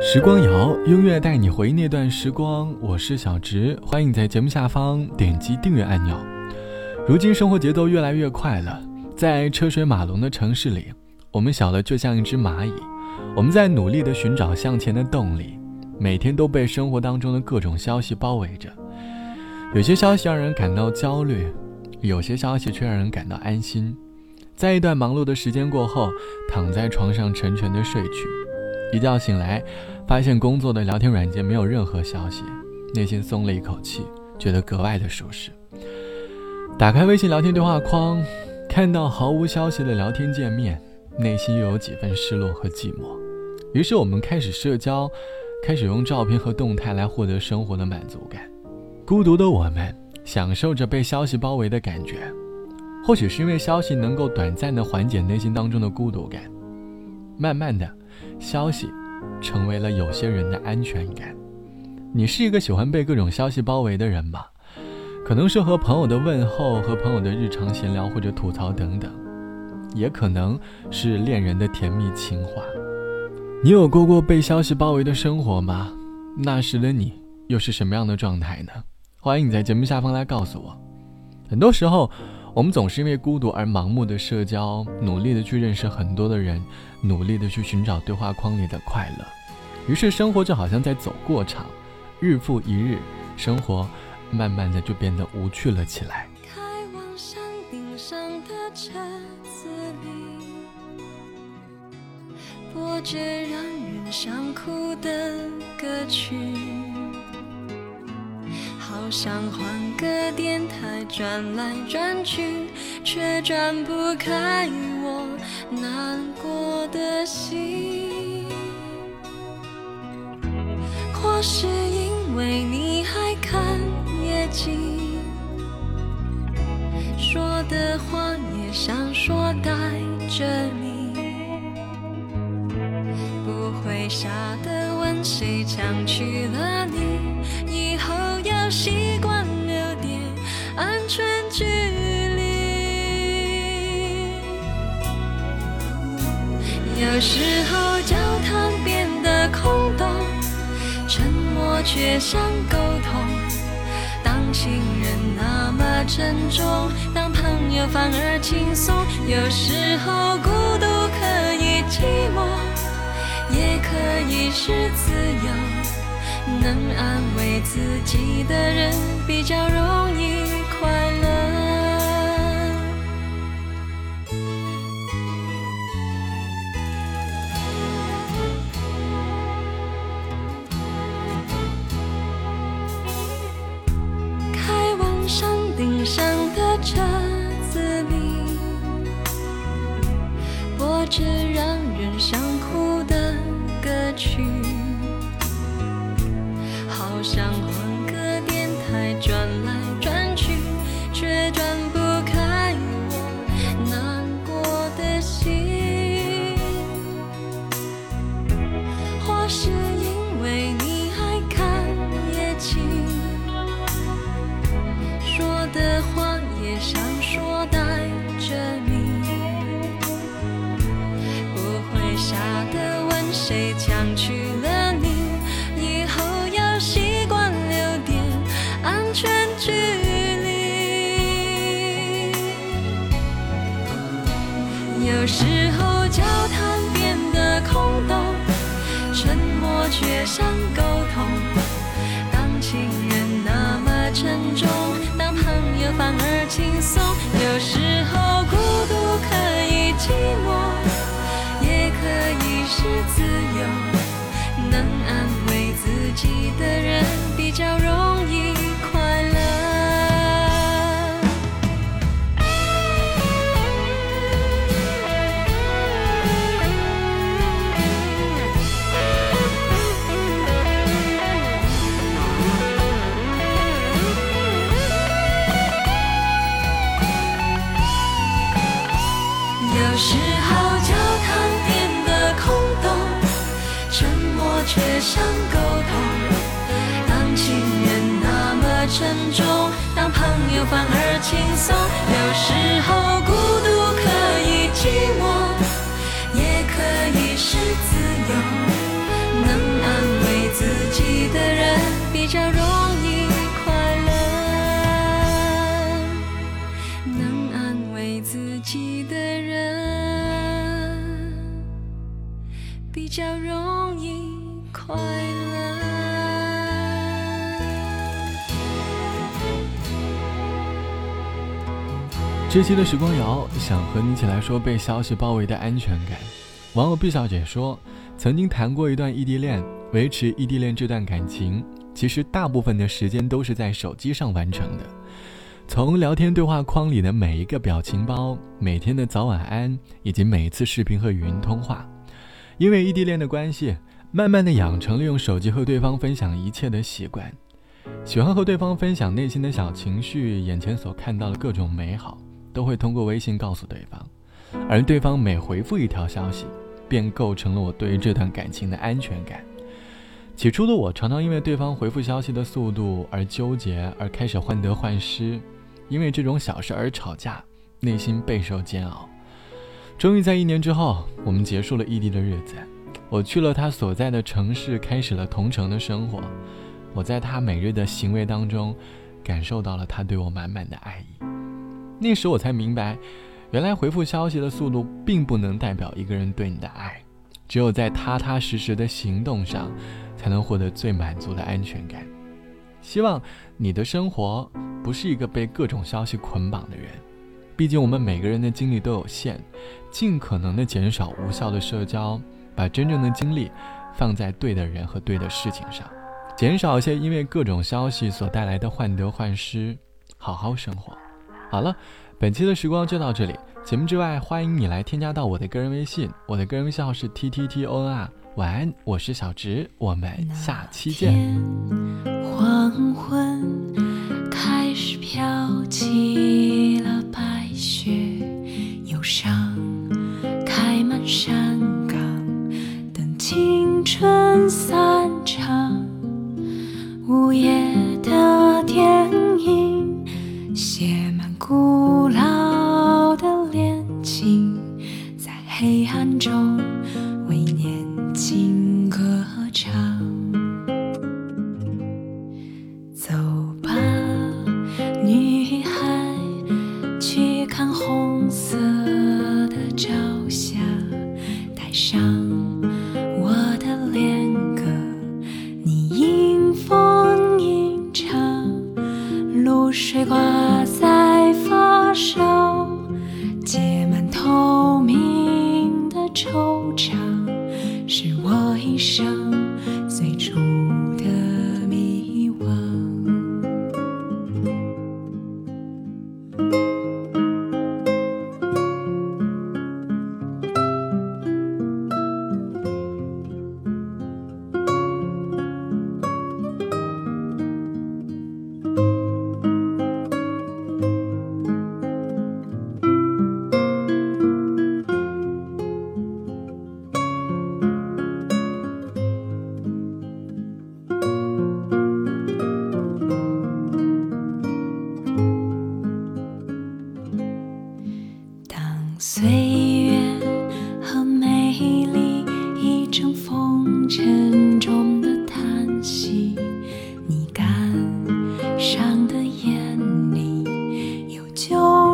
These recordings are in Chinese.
时光谣，音乐带你回那段时光。我是小植，欢迎在节目下方点击订阅按钮。如今生活节奏越来越快了，在车水马龙的城市里，我们小的就像一只蚂蚁。我们在努力的寻找向前的动力，每天都被生活当中的各种消息包围着。有些消息让人感到焦虑，有些消息却让人感到安心。在一段忙碌的时间过后，躺在床上沉沉的睡去，一觉醒来，发现工作的聊天软件没有任何消息，内心松了一口气，觉得格外的舒适。打开微信聊天对话框，看到毫无消息的聊天界面，内心又有几分失落和寂寞。于是我们开始社交，开始用照片和动态来获得生活的满足感。孤独的我们享受着被消息包围的感觉。或许是因为消息能够短暂的缓解内心当中的孤独感，慢慢的，消息成为了有些人的安全感。你是一个喜欢被各种消息包围的人吗？可能是和朋友的问候、和朋友的日常闲聊或者吐槽等等，也可能是恋人的甜蜜情话。你有过过被消息包围的生活吗？那时的你又是什么样的状态呢？欢迎你在节目下方来告诉我。很多时候。我们总是因为孤独而盲目的社交，努力的去认识很多的人，努力的去寻找对话框里的快乐，于是生活就好像在走过场，日复一日，生活慢慢的就变得无趣了起来。开往山顶上的车子里，播着让人想哭的歌曲。好想换个电台转来转去，却转不开我难过的心。或是因为你还看夜景，说的话也想说带着你，不会傻的问谁抢距离。有时候交谈变得空洞，沉默却像沟通。当情人那么沉重，当朋友反而轻松。有时候孤独可以寂寞，也可以是自由。能安慰自己的人比较容易快乐。车子里，播着让人想抢去了你以后要习惯留点安全距离。有时候交谈变得空洞沉默却像沟反而轻松。有时候孤独可以寂寞，也可以是自由。能安慰自己的人。比较容易快乐，能安慰自己的人比较容易快乐。这期的时光谣想和你一起来说被消息包围的安全感。网友毕小姐说，曾经谈过一段异地恋，维持异地恋这段感情，其实大部分的时间都是在手机上完成的。从聊天对话框里的每一个表情包，每天的早晚安，以及每一次视频和语音通话，因为异地恋的关系，慢慢的养成了用手机和对方分享一切的习惯，喜欢和对方分享内心的小情绪，眼前所看到的各种美好。都会通过微信告诉对方，而对方每回复一条消息，便构成了我对于这段感情的安全感。起初的我常常因为对方回复消息的速度而纠结，而开始患得患失，因为这种小事而吵架，内心备受煎熬。终于在一年之后，我们结束了异地的日子，我去了他所在的城市，开始了同城的生活。我在他每日的行为当中，感受到了他对我满满的爱意。那时我才明白，原来回复消息的速度并不能代表一个人对你的爱，只有在踏踏实实的行动上，才能获得最满足的安全感。希望你的生活不是一个被各种消息捆绑的人，毕竟我们每个人的精力都有限，尽可能的减少无效的社交，把真正的精力放在对的人和对的事情上，减少一些因为各种消息所带来的患得患失，好好生活。好了，本期的时光就到这里。节目之外，欢迎你来添加到我的个人微信，我的个人微信号是 t t t o n r。晚安，我是小植，我们下期见。黄昏开始飘起了白雪，忧伤开满山水挂在。手结满透明的惆怅，是我一生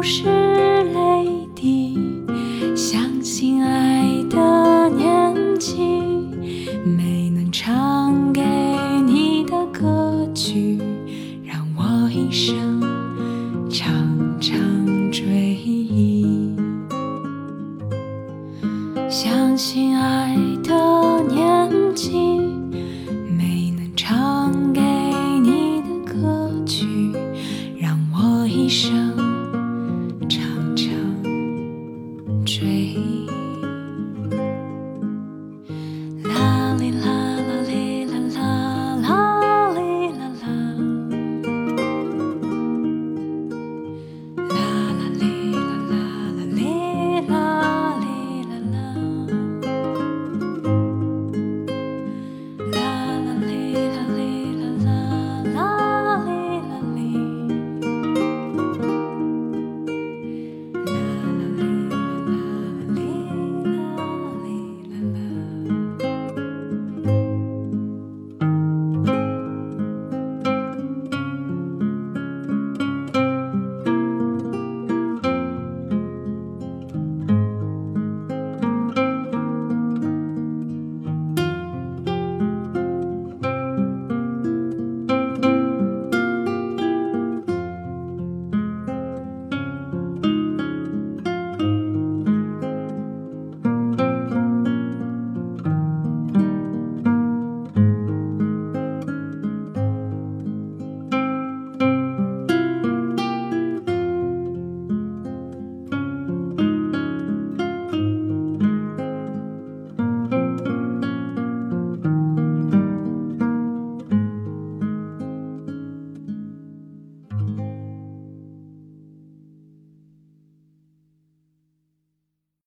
不是